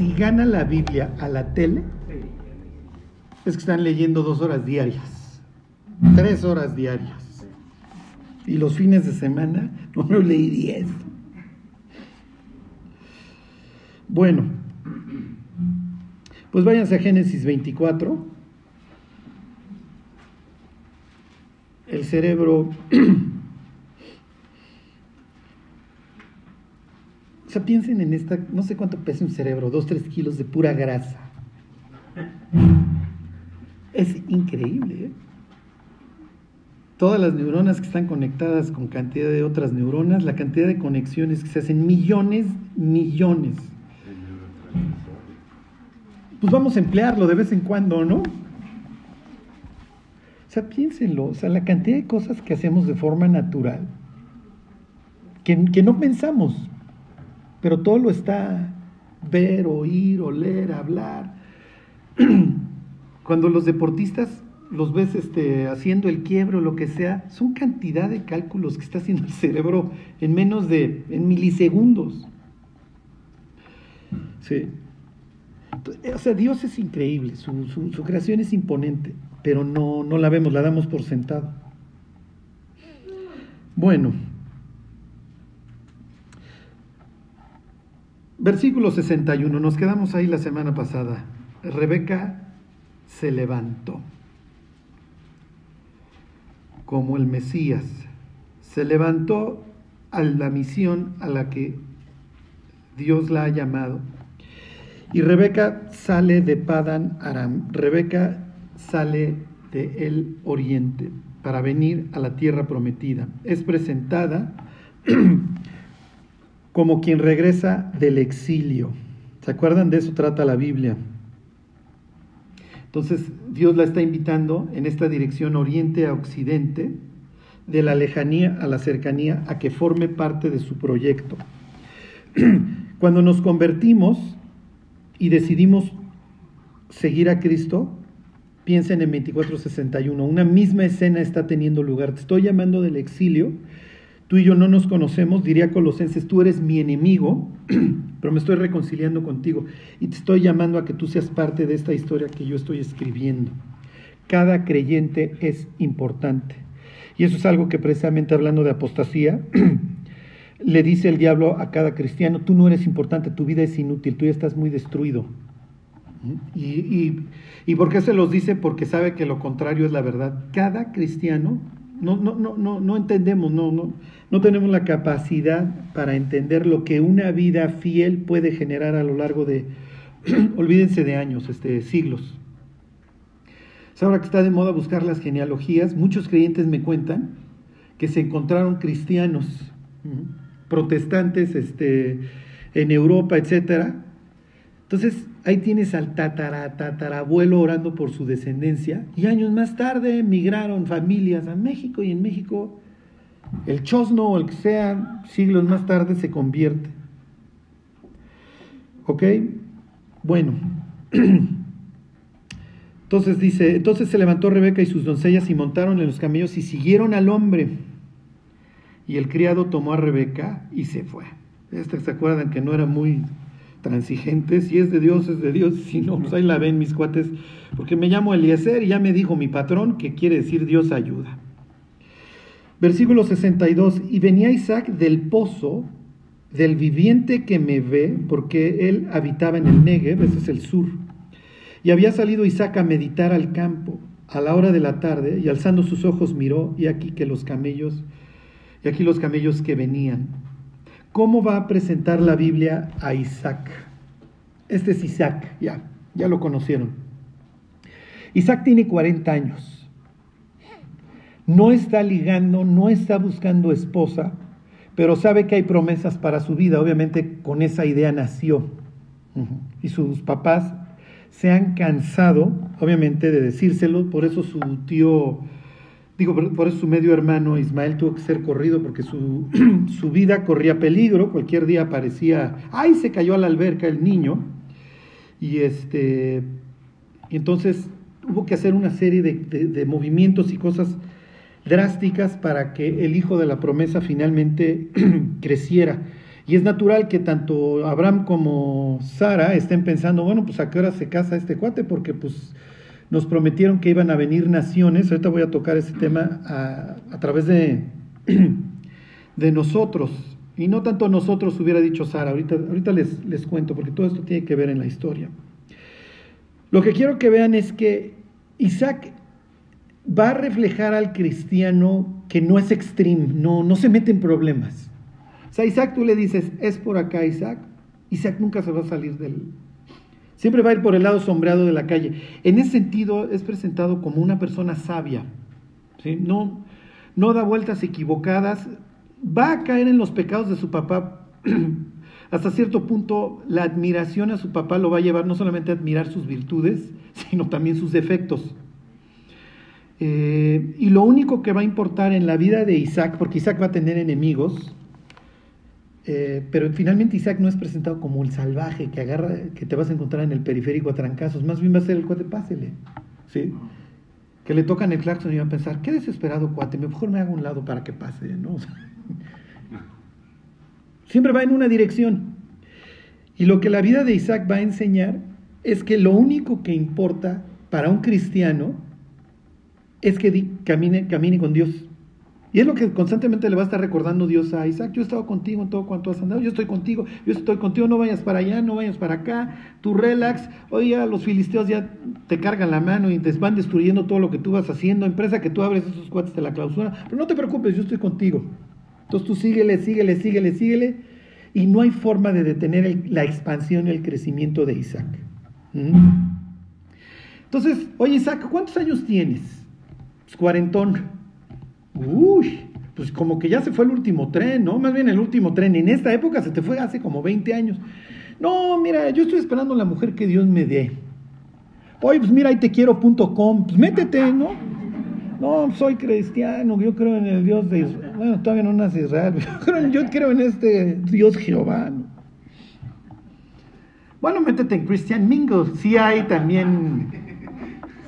si gana la Biblia a la tele, es que están leyendo dos horas diarias, tres horas diarias. Y los fines de semana no lo leí diez. Bueno, pues váyanse a Génesis 24. El cerebro... o sea, piensen en esta, no sé cuánto pesa un cerebro, dos, tres kilos de pura grasa. Es increíble. ¿eh? Todas las neuronas que están conectadas con cantidad de otras neuronas, la cantidad de conexiones que se hacen, millones, millones. Pues vamos a emplearlo de vez en cuando, ¿no? O sea, piénsenlo, o sea, la cantidad de cosas que hacemos de forma natural, que, que no pensamos, pero todo lo está ver, oír, oler, hablar. Cuando los deportistas los ves este, haciendo el quiebre o lo que sea, son cantidad de cálculos que está haciendo el cerebro en menos de, en milisegundos. Sí. O sea, Dios es increíble, su, su, creación es imponente, pero no, no la vemos, la damos por sentado. Bueno, versículo 61, nos quedamos ahí la semana pasada. Rebeca se levantó como el Mesías, se levantó a la misión a la que Dios la ha llamado. Y Rebeca sale de Padan Aram. Rebeca sale de el oriente para venir a la tierra prometida. Es presentada como quien regresa del exilio. ¿Se acuerdan de eso? Trata la Biblia. Entonces Dios la está invitando en esta dirección oriente a occidente, de la lejanía a la cercanía, a que forme parte de su proyecto. Cuando nos convertimos y decidimos seguir a Cristo, piensen en 2461, una misma escena está teniendo lugar. Te estoy llamando del exilio, tú y yo no nos conocemos, diría Colosenses, tú eres mi enemigo, pero me estoy reconciliando contigo y te estoy llamando a que tú seas parte de esta historia que yo estoy escribiendo. Cada creyente es importante. Y eso es algo que precisamente hablando de apostasía, le dice el diablo a cada cristiano, tú no eres importante, tu vida es inútil, tú ya estás muy destruido. ¿Y, y, y por qué se los dice? Porque sabe que lo contrario es la verdad. Cada cristiano no, no, no, no, entendemos, no, no, no tenemos la capacidad para entender lo que una vida fiel puede generar a lo largo de, olvídense de años, este, siglos. Es ahora que está de moda buscar las genealogías, muchos creyentes me cuentan que se encontraron cristianos, protestantes, este, en Europa, etcétera. Entonces, ahí tienes al tatara, tatarabuelo orando por su descendencia y años más tarde emigraron familias a México y en México el chosno o el que sea, siglos más tarde se convierte. ¿Ok? Bueno. Entonces dice, entonces se levantó Rebeca y sus doncellas y montaron en los camellos y siguieron al hombre. Y el criado tomó a Rebeca y se fue. Este, ¿Se acuerdan que no era muy transigente? Si es de Dios, es de Dios. Si no, pues ahí la ven mis cuates. Porque me llamo Eliezer y ya me dijo mi patrón que quiere decir Dios ayuda. Versículo 62, y venía Isaac del pozo, del viviente que me ve, porque él habitaba en el Negev, ese es el sur. Y había salido Isaac a meditar al campo a la hora de la tarde, y alzando sus ojos miró, y aquí que los camellos, y aquí los camellos que venían. ¿Cómo va a presentar la Biblia a Isaac? Este es Isaac, ya, ya lo conocieron. Isaac tiene 40 años no está ligando, no está buscando esposa, pero sabe que hay promesas para su vida. Obviamente con esa idea nació. Y sus papás se han cansado, obviamente, de decírselo. Por eso su tío, digo, por eso su medio hermano Ismael tuvo que ser corrido porque su, su vida corría peligro. Cualquier día aparecía, ¡ay! Se cayó a la alberca el niño. Y este, entonces hubo que hacer una serie de, de movimientos y cosas drásticas para que el hijo de la promesa finalmente creciera. Y es natural que tanto Abraham como Sara estén pensando, bueno, pues a qué hora se casa este cuate, porque pues nos prometieron que iban a venir naciones. Ahorita voy a tocar ese tema a, través de, de nosotros. Y no tanto nosotros hubiera dicho Sara, ahorita, ahorita les, les cuento, porque todo esto tiene que ver en la historia. Lo que quiero que vean es que Isaac va a reflejar al cristiano que no es extreme, no, no se mete en problemas. O sea, Isaac tú le dices, es por acá Isaac, Isaac nunca se va a salir del... Siempre va a ir por el lado sombreado de la calle. En ese sentido es presentado como una persona sabia. No, no da vueltas equivocadas. Va a caer en los pecados de su papá. Hasta cierto punto, la admiración a su papá lo va a llevar no solamente a admirar sus virtudes, sino también sus defectos. Eh, y lo único que va a importar en la vida de Isaac, porque Isaac va a tener enemigos, eh, pero finalmente Isaac no es presentado como el salvaje que agarra, que te vas a encontrar en el periférico a trancazos, más bien va a ser el cuate, pásele, ¿sí? Que le tocan el claxon y va a pensar, qué desesperado cuate, mejor me hago un lado para que pase, ¿no? siempre va en una dirección. Y lo que la vida de Isaac va a enseñar es que lo único que importa para un cristiano es que camine, camine con Dios. Y es lo que constantemente le va a estar recordando Dios a Isaac. Yo he estado contigo en todo cuanto has andado. Yo estoy contigo. Yo estoy contigo. No vayas para allá, no vayas para acá. Tú relax. Oye, los filisteos ya te cargan la mano y te van destruyendo todo lo que tú vas haciendo. Empresa que tú abres esos cuates de la clausura. Pero no te preocupes, yo estoy contigo. Entonces tú síguele, síguele, síguele, síguele. Y no hay forma de detener la expansión y el crecimiento de Isaac. ¿Mm? Entonces, oye Isaac, ¿cuántos años tienes? Pues cuarentón. Uy, pues como que ya se fue el último tren, ¿no? Más bien el último tren. En esta época se te fue hace como 20 años. No, mira, yo estoy esperando la mujer que Dios me dé. Oye, pues mira, ahí te quiero.com. Pues métete, ¿no? No, soy cristiano, yo creo en el Dios de Israel. Bueno, todavía no nace Israel, pero yo creo en este Dios Jehová. Bueno, métete en Christian Mingle. Sí hay también,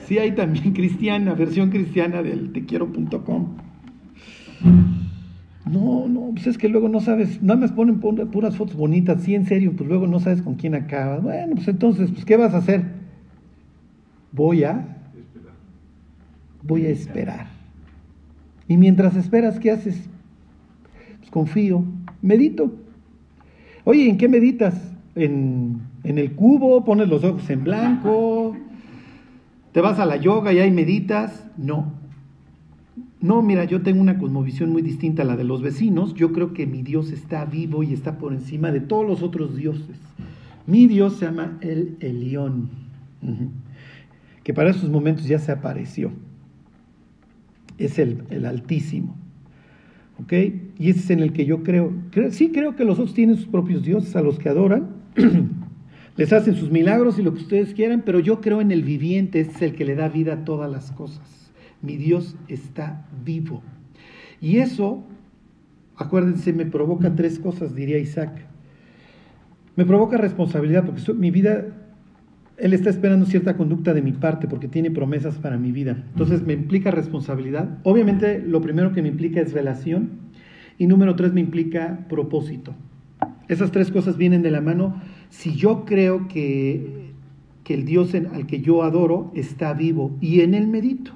sí hay también cristiana, versión cristiana del tequiero.com. No, no, pues es que luego no sabes, nada más ponen puras fotos bonitas, sí, en serio, pues luego no sabes con quién acabas. Bueno, pues entonces, pues ¿qué vas a hacer? Voy a voy a esperar. Y mientras esperas, ¿qué haces? Pues confío, medito. Oye, ¿en qué meditas? ¿En, en el cubo? ¿Pones los ojos en blanco? ¿Te vas a la yoga y ahí meditas? No, no, mira, yo tengo una cosmovisión muy distinta a la de los vecinos. Yo creo que mi Dios está vivo y está por encima de todos los otros dioses. Mi Dios se llama el Elión, que para esos momentos ya se apareció. Es el, Altísimo. ¿Ok? Y ese es en el que yo creo. Sí creo que los otros tienen sus propios dioses a los que adoran. Les hacen sus milagros y lo que ustedes quieran, pero yo creo en el viviente, es el que le da vida a todas las cosas mi Dios está vivo. Y eso, acuérdense, me provoca tres cosas, diría Isaac. Me provoca responsabilidad porque mi vida, Él está esperando cierta conducta de mi parte porque tiene promesas para mi vida. Entonces me implica responsabilidad. Obviamente lo primero que me implica es relación y número tres me implica propósito. Esas tres cosas vienen de la mano. Si yo creo que, que el Dios al que yo adoro está vivo y en Él medito.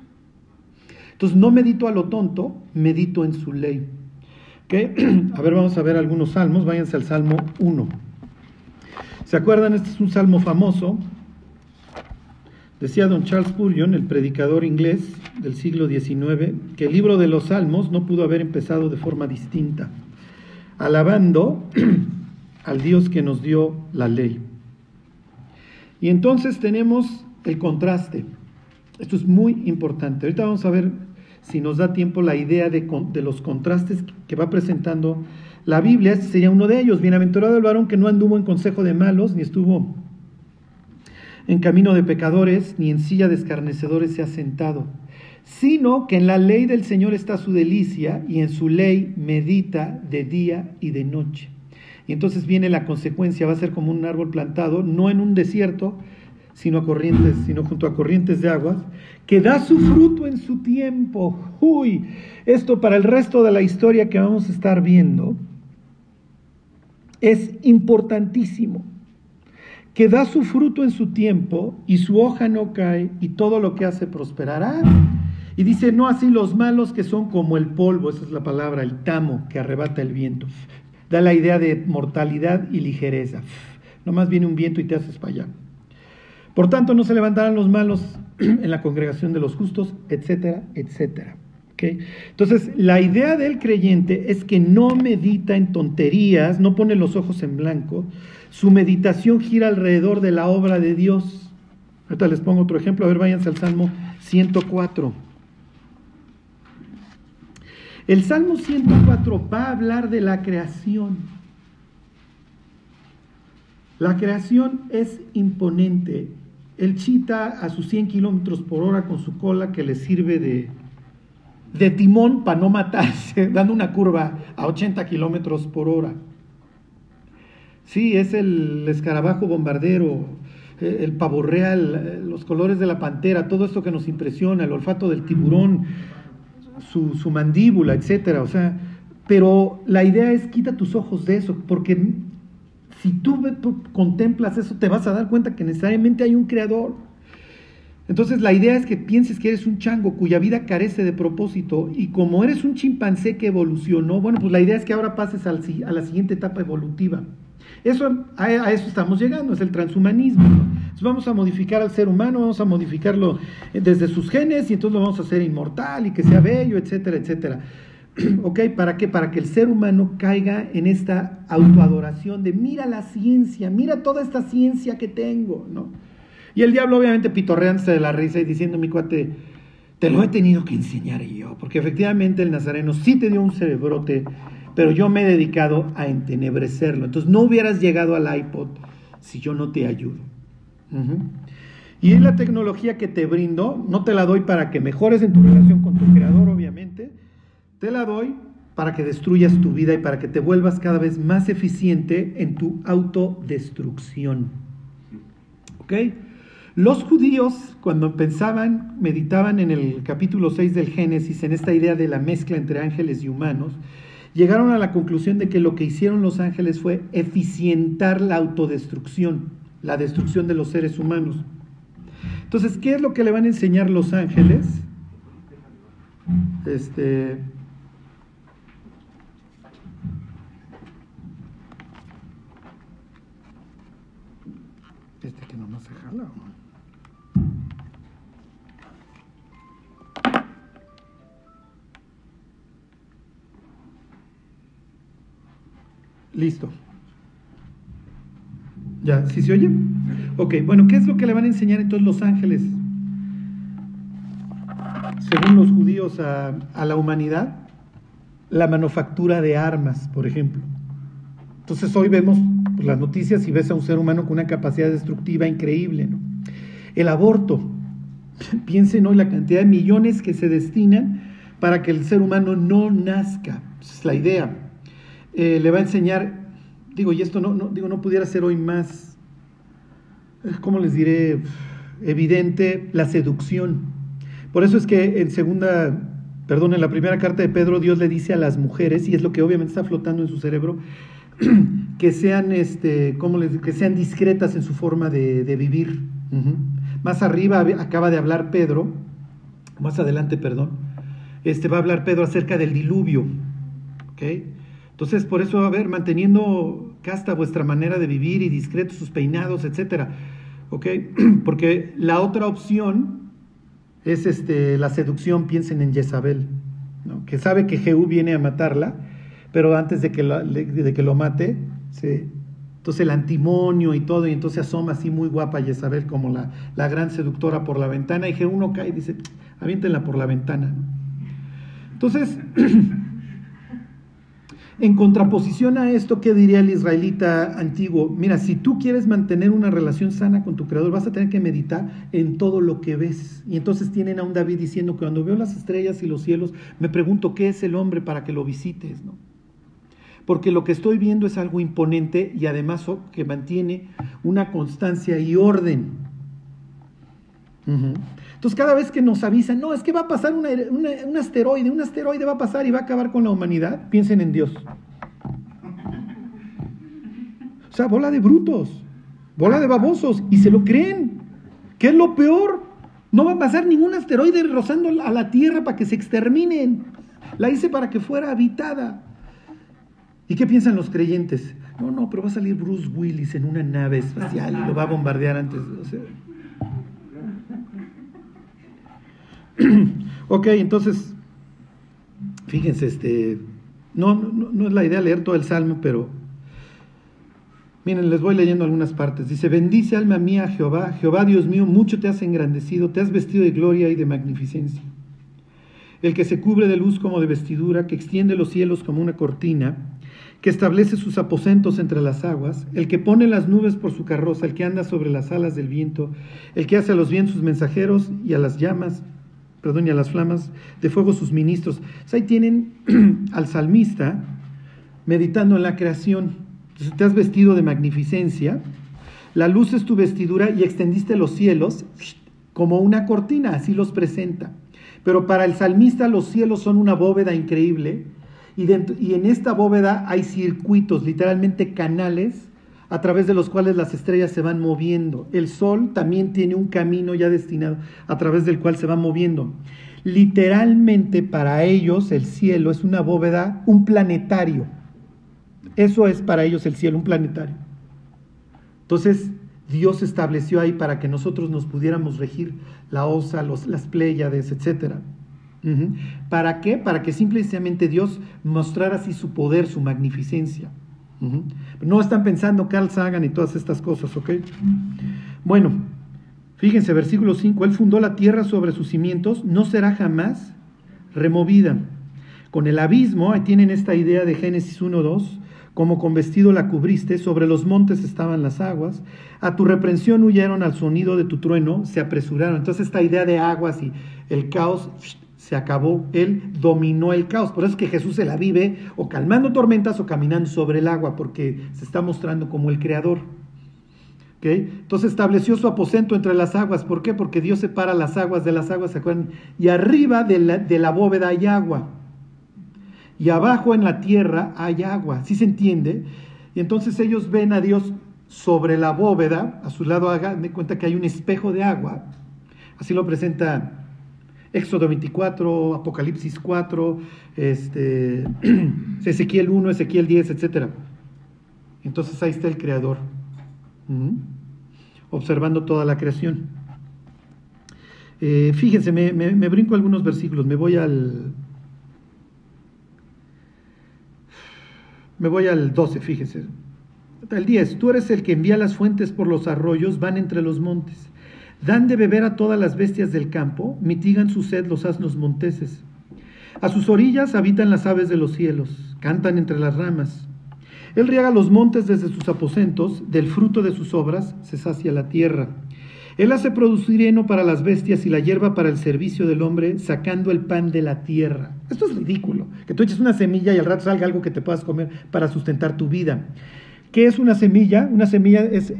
Entonces no medito a lo tonto, medito en su ley. A ver, vamos a ver algunos salmos. Váyanse al Salmo 1. ¿Se acuerdan? Este es un salmo famoso. Decía don Charles Spurgeon, el predicador inglés del siglo XIX, que el libro de los salmos no pudo haber empezado de forma distinta, alabando al Dios que nos dio la ley. Y entonces tenemos el contraste. Esto es muy importante. Ahorita vamos a ver si nos da tiempo la idea de, los contrastes que va presentando la Biblia. Este sería uno de ellos. Bienaventurado el varón que no anduvo en consejo de malos, ni estuvo en camino de pecadores, ni en silla de escarnecedores se ha sentado, sino que en la ley del Señor está su delicia y en su ley medita de día y de noche. Y entonces viene la consecuencia, va a ser como un árbol plantado, no en un desierto, sino, a corrientes, sino junto a corrientes de aguas, que da su fruto en su tiempo. Uy, esto para el resto de la historia que vamos a estar viendo es importantísimo, que da su fruto en su tiempo y su hoja no cae y todo lo que hace prosperará. Y dice, no así los malos que son como el polvo, esa es la palabra, el tamo que arrebata el viento. Da la idea de mortalidad y ligereza. Nomás viene un viento y te haces para allá. Por tanto, no se levantarán los malos en la congregación de los justos, etcétera, etcétera. Entonces, la idea del creyente es que no medita en tonterías, no pone los ojos en blanco, su meditación gira alrededor de la obra de Dios. Ahorita les pongo otro ejemplo, a ver, váyanse al Salmo 104. El Salmo 104 va a hablar de la creación. La creación es imponente. El chita a sus 100 kilómetros por hora con su cola que le sirve de, de timón para no matarse, dando una curva a 80 kilómetros por hora. Sí, es el escarabajo bombardero, eh, el pavo real, eh, los colores de la pantera, todo esto que nos impresiona, el olfato del tiburón, su, su mandíbula, etcétera. O sea, pero la idea es quita tus ojos de eso, porque si tú contemplas eso, te vas a dar cuenta que necesariamente hay un creador. Entonces la idea es que pienses que eres un chango cuya vida carece de propósito y como eres un chimpancé que evolucionó, bueno, pues la idea es que ahora pases a la siguiente etapa evolutiva. Eso, a, eso estamos llegando, es el transhumanismo. Vamos a modificar al ser humano, vamos a modificarlo desde sus genes y entonces lo vamos a hacer inmortal y que sea bello, etcétera, etcétera. ¿Ok? ¿Para qué? Para que el ser humano caiga en esta autoadoración de mira la ciencia, mira toda esta ciencia que tengo, ¿no? Y el diablo obviamente pitorreándose de la risa y diciendo, mi cuate, te lo he tenido que enseñar yo, porque efectivamente el nazareno sí te dio un cerebrote, pero yo me he dedicado a entenebrecerlo. Entonces no hubieras llegado al iPod si yo no te ayudo. Y es la tecnología que te brindo, no te la doy para que mejores en tu relación con tu creador, obviamente, te la doy para que destruyas tu vida y para que te vuelvas cada vez más eficiente en tu autodestrucción. ¿Ok? Los judíos, cuando pensaban, meditaban en el capítulo 6 del Génesis, en esta idea de la mezcla entre ángeles y humanos, llegaron a la conclusión de que lo que hicieron los ángeles fue eficientar la autodestrucción, la destrucción de los seres humanos. Entonces, ¿qué es lo que le van a enseñar los ángeles? Este, Listo. ¿Ya? ¿Sí se oye? Ok, bueno, ¿qué es lo que le van a enseñar entonces los ángeles? Según los judíos a, la humanidad, la manufactura de armas, por ejemplo. Entonces hoy vemos pues, las noticias y ves a un ser humano con una capacidad destructiva increíble. ¿no? El aborto. Piensen hoy la cantidad de millones que se destinan para que el ser humano no nazca. Esa es la idea. Eh, le va a enseñar, digo, y esto no, digo, no pudiera ser hoy más, eh, ¿cómo les diré? Evidente, la seducción. Por eso es que en segunda, perdón, en la primera carta de Pedro, Dios le dice a las mujeres, y es lo que obviamente está flotando en su cerebro, que sean, este, ¿cómo les, que sean discretas en su forma de, vivir. Más arriba acaba de hablar Pedro, más adelante, perdón, este, va a hablar Pedro acerca del diluvio. ¿okay? Entonces, por eso, a ver, manteniendo casta vuestra manera de vivir y discretos sus peinados, etcétera. ¿Ok? Porque la otra opción es este, la seducción, piensen en Jezabel, ¿no? que sabe que Jehú viene a matarla, pero antes de que, de que lo mate, se, entonces el antimonio y todo, y entonces asoma así muy guapa Jezabel como la, la gran seductora por la ventana, y Jehú no cae y dice, aviéntenla por la ventana. Entonces, En contraposición a esto, ¿qué diría el israelita antiguo? Mira, si tú quieres mantener una relación sana con tu creador, vas a tener que meditar en todo lo que ves. Y entonces tienen a un David diciendo que cuando veo las estrellas y los cielos, me pregunto qué es el hombre para que lo visites, ¿no? Porque lo que estoy viendo es algo imponente y además que mantiene una constancia y orden. Entonces cada vez que nos avisan, no, es que va a pasar un asteroide, un asteroide va a pasar y va a acabar con la humanidad, piensen en Dios. O sea, bola de brutos, bola de babosos, y se lo creen. ¿Qué es lo peor? No va a pasar ningún asteroide rozando a la Tierra para que se exterminen. La hice para que fuera habitada. ¿Y qué piensan los creyentes? No, no, pero va a salir Bruce Willis en una nave espacial y lo va a bombardear antes. ok, entonces, fíjense, este, no, no, es la idea leer todo el salmo, pero miren, les voy leyendo algunas partes. Dice, bendice alma mía Jehová, Jehová Dios mío, mucho te has engrandecido, te has vestido de gloria y de magnificencia. El que se cubre de luz como de vestidura, que extiende los cielos como una cortina, que establece sus aposentos entre las aguas, el que pone las nubes por su carroza, el que anda sobre las alas del viento, el que hace a los vientos sus mensajeros y a las llamas perdón, las flamas de fuego sus ministros. ahí tienen al salmista meditando en la creación. te has vestido de magnificencia, la luz es tu vestidura y extendiste los cielos como una cortina, así los presenta. Pero para el salmista los cielos son una bóveda increíble y, y en esta bóveda hay circuitos, literalmente canales a través de los cuales las estrellas se van moviendo. El Sol también tiene un camino ya destinado a través del cual se va moviendo. Literalmente para ellos el cielo es una bóveda, un planetario. Eso es para ellos el cielo, un planetario. Entonces Dios estableció ahí para que nosotros nos pudiéramos regir la osa, los, las pléyades, etc. ¿Para qué? Para que simplemente Dios mostrara así su poder, su magnificencia. No están pensando Carl Sagan y todas estas cosas, ¿ok? Bueno, fíjense, versículo 5, Él fundó la tierra sobre sus cimientos, no será jamás removida. Con el abismo, ahí tienen esta idea de Génesis 1.2, como con vestido la cubriste, sobre los montes estaban las aguas, a tu reprensión huyeron al sonido de tu trueno, se apresuraron. Entonces esta idea de aguas y el caos se acabó, Él dominó el caos. Por eso es que Jesús se la vive o calmando tormentas o caminando sobre el agua, porque se está mostrando como el creador. Entonces estableció su aposento entre las aguas. ¿Por qué? Porque Dios separa las aguas de las aguas, ¿se acuerdan? Y arriba de la, de la bóveda hay agua. Y abajo en la tierra hay agua. ¿Sí se entiende? Y entonces ellos ven a Dios sobre la bóveda, a su lado hagan de cuenta que hay un espejo de agua. Así lo presenta Éxodo 24, Apocalipsis 4, este, Ezequiel 1, Ezequiel 10, etc. Entonces ahí está el Creador, observando toda la creación. Eh, fíjense, me, me, brinco algunos versículos, me voy al... Me voy al 12, fíjense. El 10, tú eres el que envía las fuentes por los arroyos, van entre los montes. Dan de beber a todas las bestias del campo, mitigan su sed los asnos monteses. A sus orillas habitan las aves de los cielos, cantan entre las ramas. Él riega los montes desde sus aposentos, del fruto de sus obras se sacia la tierra. Él hace producir heno para las bestias y la hierba para el servicio del hombre, sacando el pan de la tierra. Esto es ridículo, que tú eches una semilla y al rato salga algo que te puedas comer para sustentar tu vida. ¿Qué es una semilla? Una semilla es,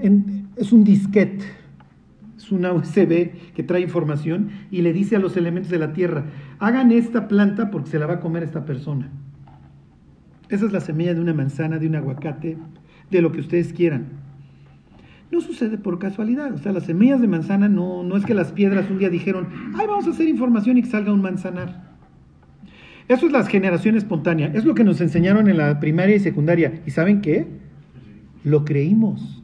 es un disquete es una USB que trae información y le dice a los elementos de la tierra, hagan esta planta porque se la va a comer esta persona. Esa es la semilla de una manzana, de un aguacate, de lo que ustedes quieran. No sucede por casualidad, o sea, las semillas de manzana no, no es que las piedras un día dijeron, ay, vamos a hacer información y que salga un manzanar. Eso es la generación espontánea, es lo que nos enseñaron en la primaria y secundaria. ¿Y saben qué? Lo creímos.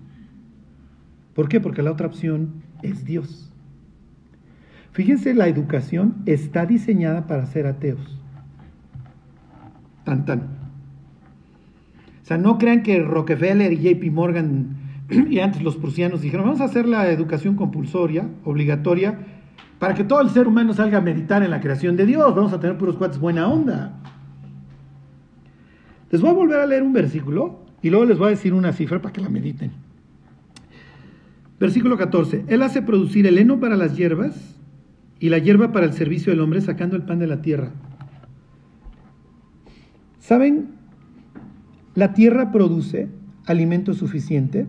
¿Por qué? Porque la otra opción es Dios. Fíjense, la educación está diseñada para ser ateos. Tan, tan. O sea, no crean que Rockefeller y JP Morgan y antes los prusianos dijeron, vamos a hacer la educación compulsoria, obligatoria, para que todo el ser humano salga a meditar en la creación de Dios. Vamos a tener puros cuates buena onda. Les voy a volver a leer un versículo y luego les voy a decir una cifra para que la mediten. Versículo 14. Él hace producir el heno para las hierbas y la hierba para el servicio del hombre, sacando el pan de la tierra. ¿Saben? La tierra produce alimento suficiente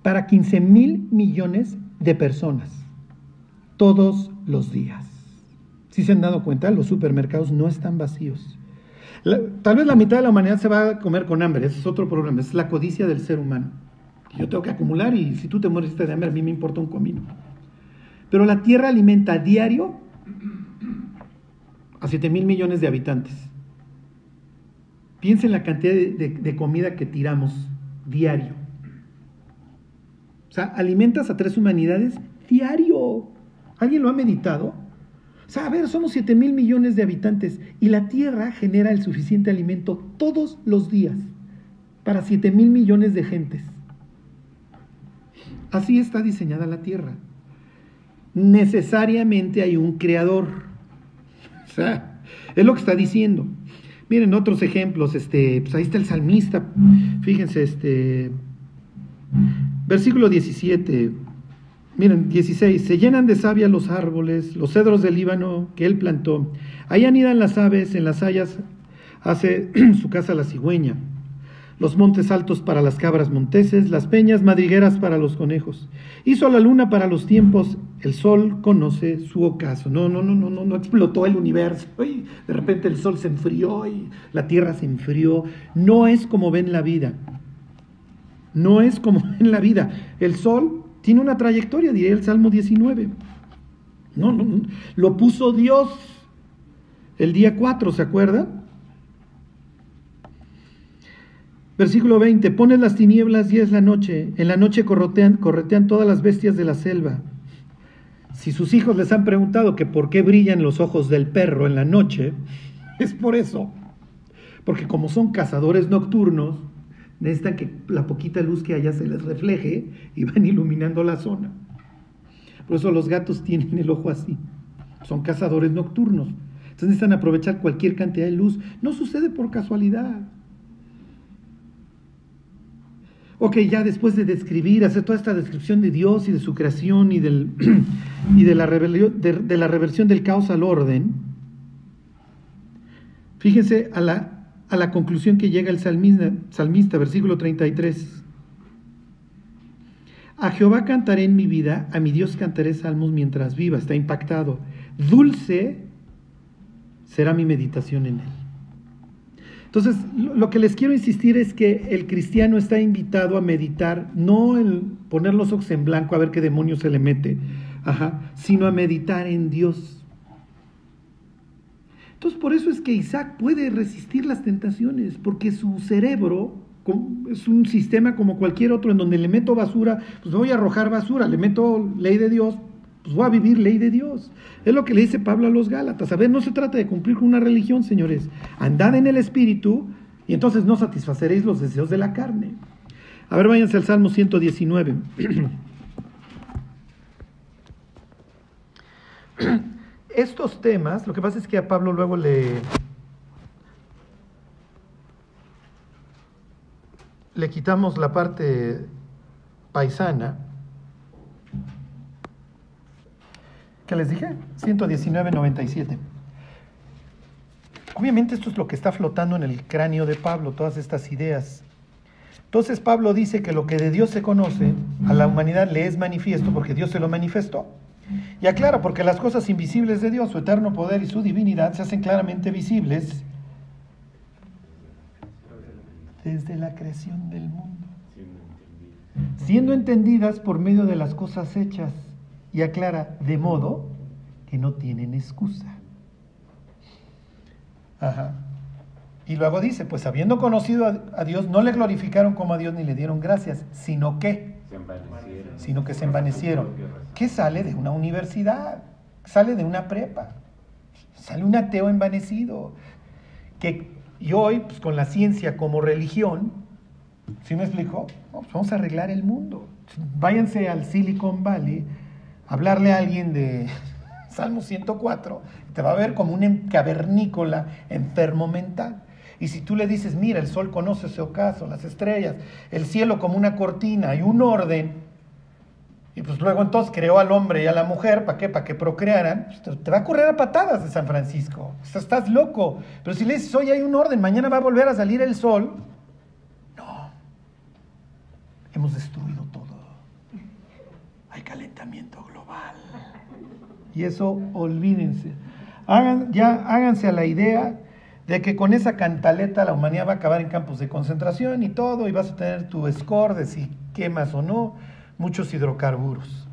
para 15 mil millones de personas todos los días. Si se han dado cuenta, los supermercados no están vacíos. tal vez la mitad de la humanidad se va a comer con hambre, ese es otro problema, es la codicia del ser humano. Yo tengo que acumular y si tú te mueres de hambre, a mí me importa un comino. Pero la Tierra alimenta a diario a 7 mil millones de habitantes. Piensa en la cantidad de, comida que tiramos diario. O sea, alimentas a tres humanidades diario. ¿Alguien lo ha meditado? O sea, a ver, somos 7 mil millones de habitantes y la Tierra genera el suficiente alimento todos los días para 7 mil millones de gentes. Así está diseñada la Tierra. Necesariamente hay un creador. O sea, es lo que está diciendo. Miren otros ejemplos, este, pues ahí está el salmista. Fíjense, este versículo 17. Miren, 16, se llenan de savia los árboles, los cedros del Líbano que él plantó. Ahí anidan las aves, en las hayas hace su casa la cigüeña los montes altos para las cabras monteses, las peñas madrigueras para los conejos. Hizo la luna para los tiempos, el sol conoce su ocaso. No, no, no, no, no, no explotó el universo. De repente el sol se enfrió y la tierra se enfrió. No es como ven la vida. No es como ven la vida. El sol tiene una trayectoria, diría el Salmo 19. No, no, no. Lo puso Dios el día 4, ¿se acuerda? Versículo 20, pones las tinieblas y es la noche, en la noche corretean, corretean todas las bestias de la selva. Si sus hijos les han preguntado que por qué brillan los ojos del perro en la noche, es por eso. Porque como son cazadores nocturnos, necesitan que la poquita luz que haya se les refleje y van iluminando la zona. Por eso los gatos tienen el ojo así. Son cazadores nocturnos. Entonces necesitan aprovechar cualquier cantidad de luz. No sucede por casualidad. Ok, ya después de describir, hacer toda esta descripción de Dios y de su creación y, del, y de, la de, la reversión del caos al orden, fíjense a la, a la conclusión que llega el salmista, salmista, versículo 33. A Jehová cantaré en mi vida, a mi Dios cantaré salmos mientras viva, está impactado. Dulce será mi meditación en él. Entonces, lo que les quiero insistir es que el cristiano está invitado a meditar, no en poner los ojos en blanco a ver qué demonio se le mete, sino a meditar en Dios. Entonces, por eso es que Isaac puede resistir las tentaciones, porque su cerebro es un sistema como cualquier otro en donde le meto basura, pues voy a arrojar basura, le meto ley de Dios, pues voy a vivir ley de Dios. Es lo que le dice Pablo a los Gálatas. A ver, no se trata de cumplir con una religión, señores. Andad en el Espíritu y entonces no satisfaceréis los deseos de la carne. A ver, váyanse al Salmo 119. Estos temas, lo que pasa es que a Pablo luego le, le quitamos la parte paisana ¿Qué les dije? 119.97. Obviamente esto es lo que está flotando en el cráneo de Pablo, todas estas ideas. Entonces Pablo dice que lo que de Dios se conoce, a la humanidad le es manifiesto porque Dios se lo manifestó. Y aclara, porque las cosas invisibles de Dios, su eterno poder y su divinidad se hacen claramente visibles desde la creación del mundo, siendo entendidas por medio de las cosas hechas y aclara, de modo que no tienen excusa. Ajá. Y luego dice, pues habiendo conocido a, Dios, no le glorificaron como a Dios ni le dieron gracias, sino que, sino que se envanecieron. ¿Qué sale de una universidad? Sale de una prepa. Sale un ateo envanecido. Que, y hoy, pues con la ciencia como religión, ¿sí me explico? Pues, vamos a arreglar el mundo. Váyanse al Silicon Valley hablarle a alguien de Salmo 104, te va a ver como un cavernícola enfermo mental. Y si tú le dices, mira, el sol conoce ese ocaso, las estrellas, el cielo como una cortina y un orden, y pues luego entonces creó al hombre y a la mujer, ¿para qué? Para que procrearan, pues te va a correr a patadas de San Francisco. estás loco. Pero si le dices, hoy hay un orden, mañana va a volver a salir el sol, no. Hemos destruido todo. Hay calentamiento y eso olvídense. Hagan, ya háganse a la idea de que con esa cantaleta la humanidad va a acabar en campos de concentración y todo, y vas a tener tu score de si quemas o no muchos hidrocarburos.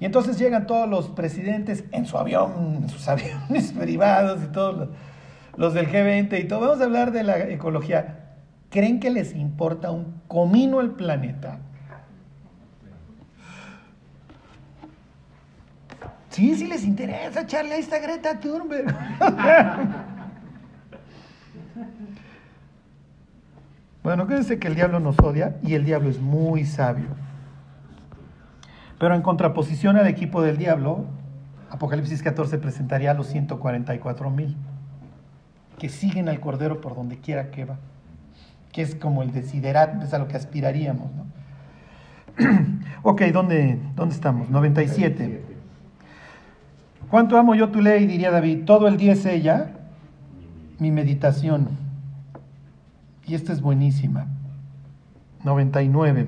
Y entonces llegan todos los presidentes en su avión, en sus aviones privados y todos los, los del G20 y todo. Vamos a hablar de la ecología. ¿Creen que les importa un comino el planeta? Sí, sí les interesa echarle a esta Greta Thunberg. bueno, quédense que el diablo nos odia y el diablo es muy sabio. Pero en contraposición al equipo del diablo, Apocalipsis 14 presentaría a los 144 mil que siguen al Cordero por donde quiera que va, que es como el desiderat, es a lo que aspiraríamos. ¿no? ok, ¿dónde, ¿dónde estamos? 97. ¿Cuánto amo yo tu ley? Diría David. Todo el día es ella, mi meditación. Y esta es buenísima. 99.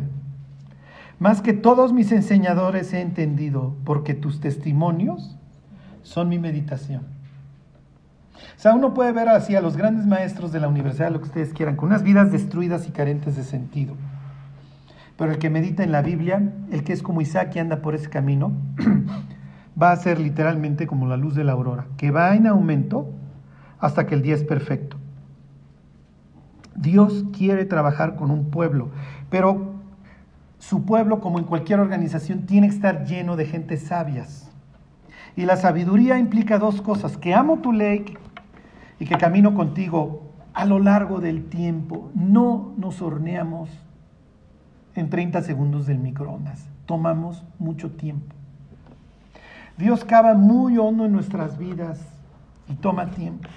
Más que todos mis enseñadores he entendido, porque tus testimonios son mi meditación. O sea, uno puede ver así a los grandes maestros de la universidad, lo que ustedes quieran, con unas vidas destruidas y carentes de sentido. Pero el que medita en la Biblia, el que es como Isaac y anda por ese camino, va a ser literalmente como la luz de la aurora, que va en aumento hasta que el día es perfecto. Dios quiere trabajar con un pueblo, pero su pueblo, como en cualquier organización, tiene que estar lleno de gente sabias. Y la sabiduría implica dos cosas, que amo tu ley y que camino contigo a lo largo del tiempo. No nos horneamos en 30 segundos del microondas, tomamos mucho tiempo. Dios cava muy hondo en nuestras vidas y toma tiempo.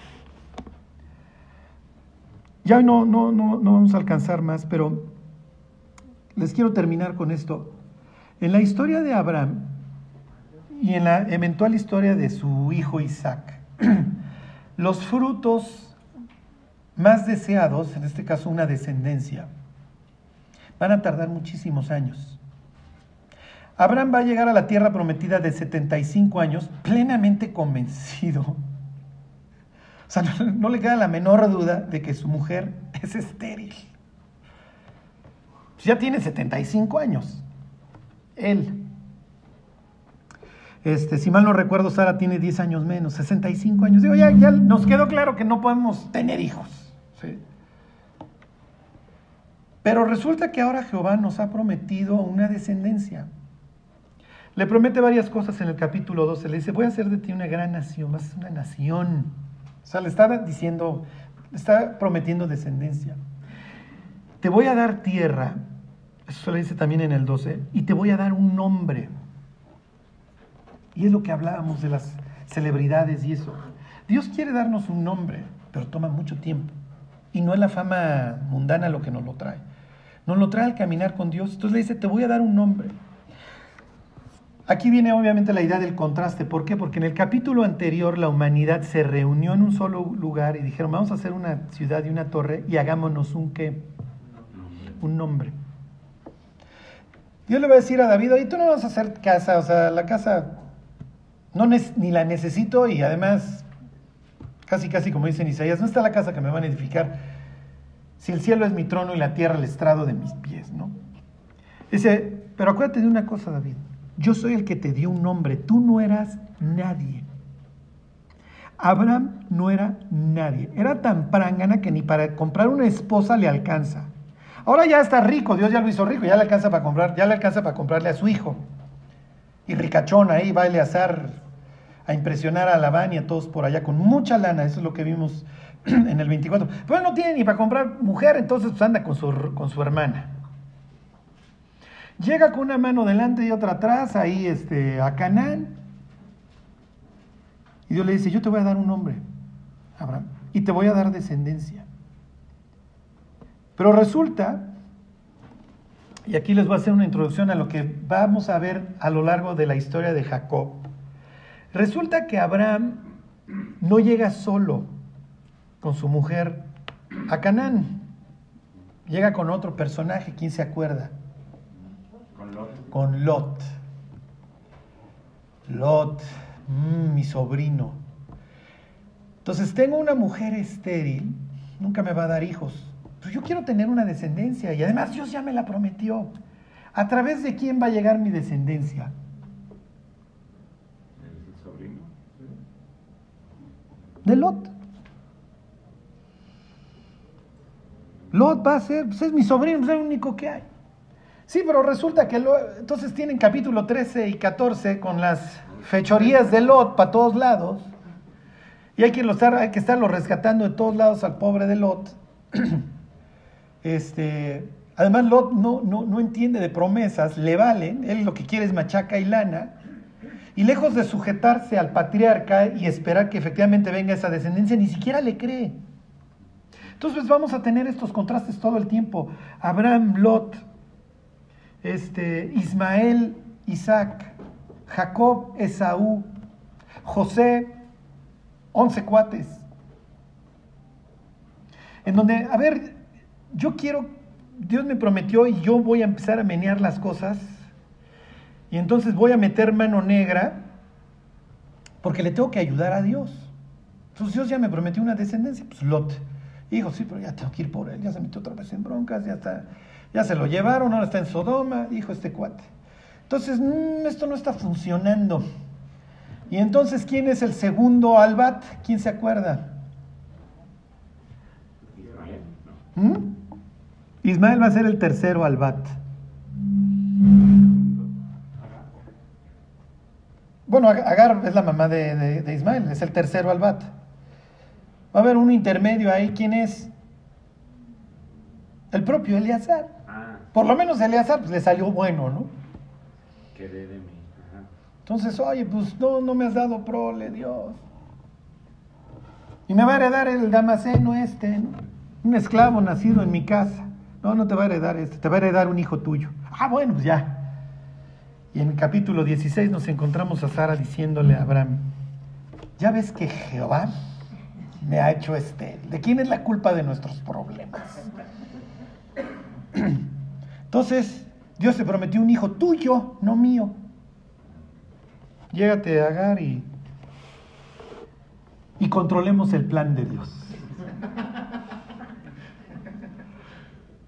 Ya hoy no, no, no, no vamos a alcanzar más, pero les quiero terminar con esto. En la historia de Abraham y en la eventual historia de su hijo Isaac, los frutos más deseados, en este caso una descendencia, van a tardar muchísimos años. Abraham va a llegar a la tierra prometida de 75 años plenamente convencido. O sea, no, le queda la menor duda de que su mujer es estéril. Ya tiene 75 años. Él. Este, si mal no recuerdo, Sara tiene 10 años menos, 65 años. Digo, ya, ya nos quedó claro que no podemos tener hijos. Pero resulta que ahora Jehová nos ha prometido una descendencia. Le promete varias cosas en el capítulo 12. Le dice, voy a hacer de ti una gran nación, vas a ser una nación. O sea, le está diciendo, le está prometiendo descendencia. Te voy a dar tierra, eso le dice también en el 12, y te voy a dar un nombre. Y es lo que hablábamos de las celebridades y eso. Dios quiere darnos un nombre, pero toma mucho tiempo. Y no es la fama mundana lo que nos lo trae. Nos lo trae al caminar con Dios. Entonces le dice, te voy a dar un nombre. Aquí viene obviamente la idea del contraste. ¿Por qué? Porque en el capítulo anterior la humanidad se reunió en un solo lugar y dijeron, vamos a hacer una ciudad y una torre y hagámonos un qué? Un nombre. Dios le va a decir a David, oye, tú no vas a hacer casa, o sea, la casa no ni la necesito y además, casi casi como dicen Isaías, no está la casa que me van a edificar si el cielo es mi trono y la tierra el estrado de mis pies, ¿no? Dice, pero acuérdate de una cosa, David. Yo soy el que te dio un nombre, tú no eras nadie. Abraham no era nadie, era tan prangana que ni para comprar una esposa le alcanza. Ahora ya está rico, Dios ya lo hizo rico, ya le alcanza para comprar, ya le alcanza para comprarle a su hijo. Y ricachón ahí va a azar a impresionar a Labán y a todos por allá con mucha lana, eso es lo que vimos en el 24. Pero no tiene ni para comprar mujer, entonces pues anda con su, con su hermana. Llega con una mano delante y otra atrás, ahí este, a Canaán. Y Dios le dice, yo te voy a dar un nombre, Abraham, y te voy a dar descendencia. Pero resulta, y aquí les voy a hacer una introducción a lo que vamos a ver a lo largo de la historia de Jacob. Resulta que Abraham no llega solo con su mujer a Canaán, llega con otro personaje, ¿quién se acuerda? Con Lot. Lot, mm, mi sobrino. Entonces tengo una mujer estéril, nunca me va a dar hijos. Pero yo quiero tener una descendencia y además Dios ya me la prometió. ¿A través de quién va a llegar mi descendencia? El sobrino. De Lot. Lot va a ser, pues es mi sobrino, pues es el único que hay. Sí, pero resulta que lo, entonces tienen capítulo 13 y 14 con las fechorías de Lot para todos lados. Y hay que, estar, hay que estarlo rescatando de todos lados al pobre de Lot. Este, además, Lot no, no, no entiende de promesas, le valen, él lo que quiere es machaca y lana. Y lejos de sujetarse al patriarca y esperar que efectivamente venga esa descendencia, ni siquiera le cree. Entonces pues, vamos a tener estos contrastes todo el tiempo. Abraham, Lot, este, Ismael, Isaac, Jacob, Esaú, José, once cuates. En donde, a ver, yo quiero, Dios me prometió y yo voy a empezar a menear las cosas. Y entonces voy a meter mano negra porque le tengo que ayudar a Dios. Entonces Dios ya me prometió una descendencia, pues Lot. Hijo, sí, pero ya tengo que ir por él, ya se metió otra vez en broncas, ya está, ya se lo llevaron, ahora está en Sodoma, dijo este cuate. Entonces, mmm, esto no está funcionando. Y entonces, ¿quién es el segundo Albat? ¿Quién se acuerda? Ismael. ¿Mm? Ismael va a ser el tercero Albat. Bueno, Ag- Agar es la mamá de, de- de Ismael, es el tercero Albat. Va a haber un intermedio ahí, ¿quién es? El propio Eleazar. Por lo menos Eleazar pues, le salió bueno, ¿no? quedé de mí. Ajá. Entonces, oye, pues no, no me has dado prole, Dios. Y me va a heredar el Damaseno este, ¿no? un esclavo nacido en mi casa. No, no te va a heredar este, te va a heredar un hijo tuyo. Ah, bueno, pues ya. Y en el capítulo 16 nos encontramos a Sara diciéndole a Abraham, ya ves que Jehová me ha hecho este. ¿De quién es la culpa de nuestros problemas? Entonces, Dios te prometió un hijo tuyo, no mío. Llégate a Agar y, y controlemos el plan de Dios.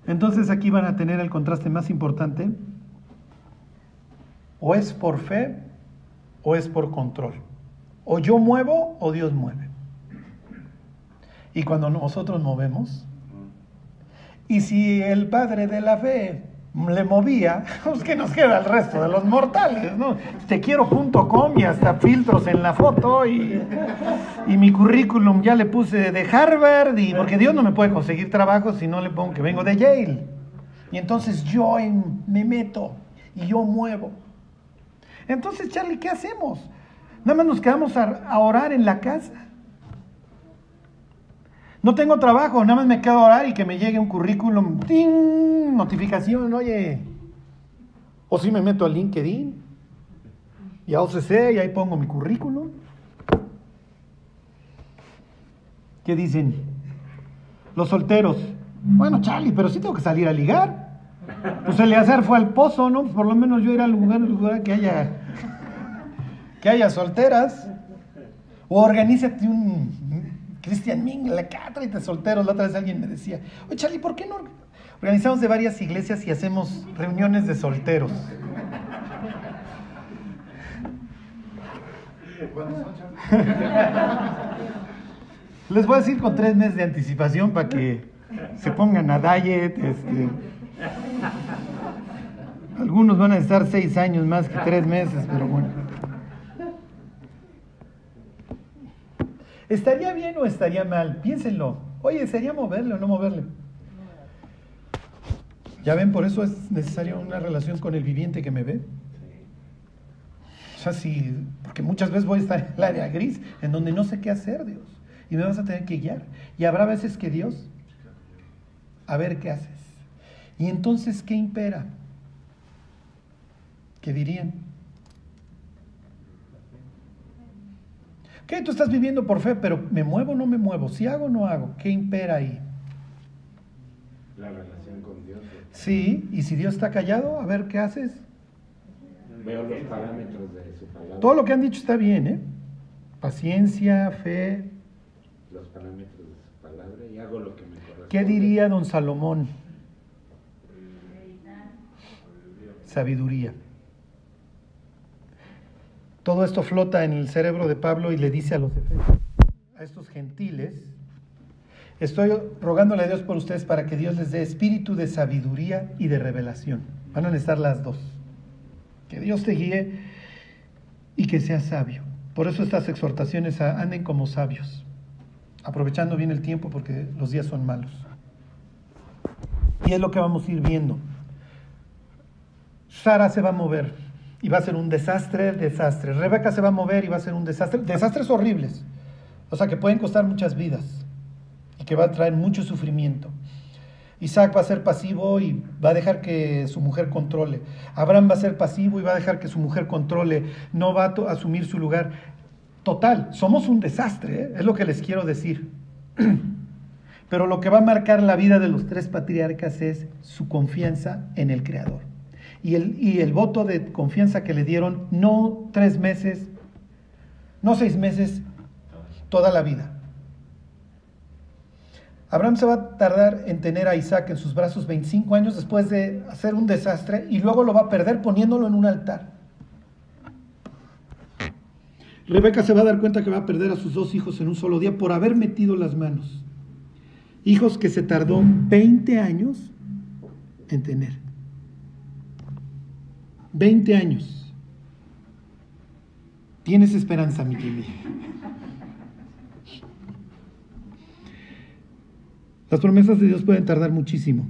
Entonces aquí van a tener el contraste más importante. O es por fe o es por control. O yo muevo o Dios mueve. Y cuando nosotros movemos, y si el padre de la fe le movía, pues que nos queda el resto de los mortales, ¿no? Tequiero.com y hasta filtros en la foto y, y mi currículum ya le puse de Harvard y porque Dios no me puede conseguir trabajo si no le pongo que vengo de Yale. Y entonces yo me meto y yo muevo. Entonces, Charlie, ¿qué hacemos? Nada más nos quedamos a, a orar en la casa. No tengo trabajo, nada más me quedo a orar y que me llegue un currículum, ¡ting! notificación, oye. O si me meto a LinkedIn y a OCC y ahí pongo mi currículum. ¿Qué dicen? Los solteros. Bueno, Charlie, pero sí tengo que salir a ligar. Pues Eleazar fue al pozo, ¿no? Por lo menos yo ir al lugar, lugar que haya que haya solteras. O organízate un Christian Mingle, acá tráete solteros. La otra vez alguien me decía, oye Charlie, ¿por qué no organizamos de varias iglesias y hacemos reuniones de solteros? Les voy a decir con tres meses de anticipación para que se pongan a diet. Este. Algunos van a estar seis años más que tres meses, pero bueno. ¿Estaría bien o estaría mal? Piénsenlo. Oye, ¿sería moverle o no moverle? Ya ven, por eso es necesaria una relación con el viviente que me ve. O sea, sí, porque muchas veces voy a estar en el área gris, en donde no sé qué hacer, Dios. Y me vas a tener que guiar. Y habrá veces que Dios, a ver qué haces. Y entonces, ¿qué impera? ¿Qué dirían? ¿Qué? Tú estás viviendo por fe, pero ¿me muevo o no me muevo? ¿Si hago o no hago? ¿Qué impera ahí? La relación con Dios. Sí, y si Dios está callado, a ver qué haces. Veo los parámetros de su palabra. Todo lo que han dicho está bien, ¿eh? Paciencia, fe, los parámetros de su palabra y hago lo que me corresponde. ¿Qué diría don Salomón? Sabiduría. Todo esto flota en el cerebro de Pablo y le dice a los a estos gentiles, estoy rogándole a Dios por ustedes para que Dios les dé espíritu de sabiduría y de revelación. Van a necesitar las dos. Que Dios te guíe y que seas sabio. Por eso estas exhortaciones anden como sabios, aprovechando bien el tiempo porque los días son malos. Y es lo que vamos a ir viendo. Sara se va a mover y va a ser un desastre, desastre. Rebeca se va a mover y va a ser un desastre, desastres horribles. O sea, que pueden costar muchas vidas y que va a traer mucho sufrimiento. Isaac va a ser pasivo y va a dejar que su mujer controle. Abraham va a ser pasivo y va a dejar que su mujer controle. No va a asumir su lugar. Total, somos un desastre, ¿eh? es lo que les quiero decir. Pero lo que va a marcar la vida de los tres patriarcas es su confianza en el Creador. Y el, y el voto de confianza que le dieron, no tres meses, no seis meses, toda la vida. Abraham se va a tardar en tener a Isaac en sus brazos 25 años después de hacer un desastre y luego lo va a perder poniéndolo en un altar. Rebeca se va a dar cuenta que va a perder a sus dos hijos en un solo día por haber metido las manos. Hijos que se tardó 20 años en tener. 20 años. Tienes esperanza, mi querida. Las promesas de Dios pueden tardar muchísimo,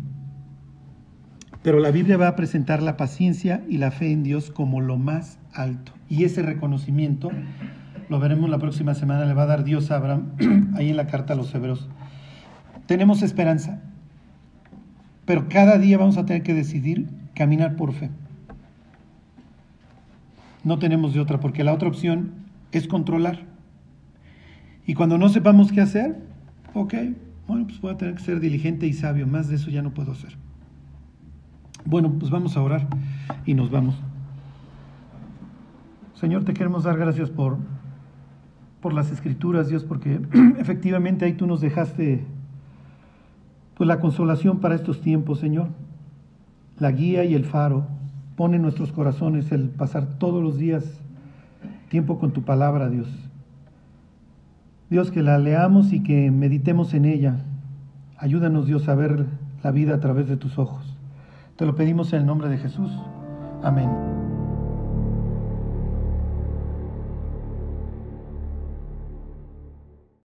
pero la Biblia va a presentar la paciencia y la fe en Dios como lo más alto. Y ese reconocimiento, lo veremos la próxima semana, le va a dar Dios a Abraham ahí en la carta a los hebreos. Tenemos esperanza, pero cada día vamos a tener que decidir caminar por fe. No tenemos de otra, porque la otra opción es controlar. Y cuando no sepamos qué hacer, ok, bueno, pues voy a tener que ser diligente y sabio, más de eso ya no puedo hacer. Bueno, pues vamos a orar y nos vamos. Señor, te queremos dar gracias por, por las escrituras, Dios, porque efectivamente ahí tú nos dejaste pues la consolación para estos tiempos, Señor. La guía y el faro. Pone en nuestros corazones el pasar todos los días tiempo con tu palabra, Dios. Dios, que la leamos y que meditemos en ella. Ayúdanos, Dios, a ver la vida a través de tus ojos. Te lo pedimos en el nombre de Jesús. Amén.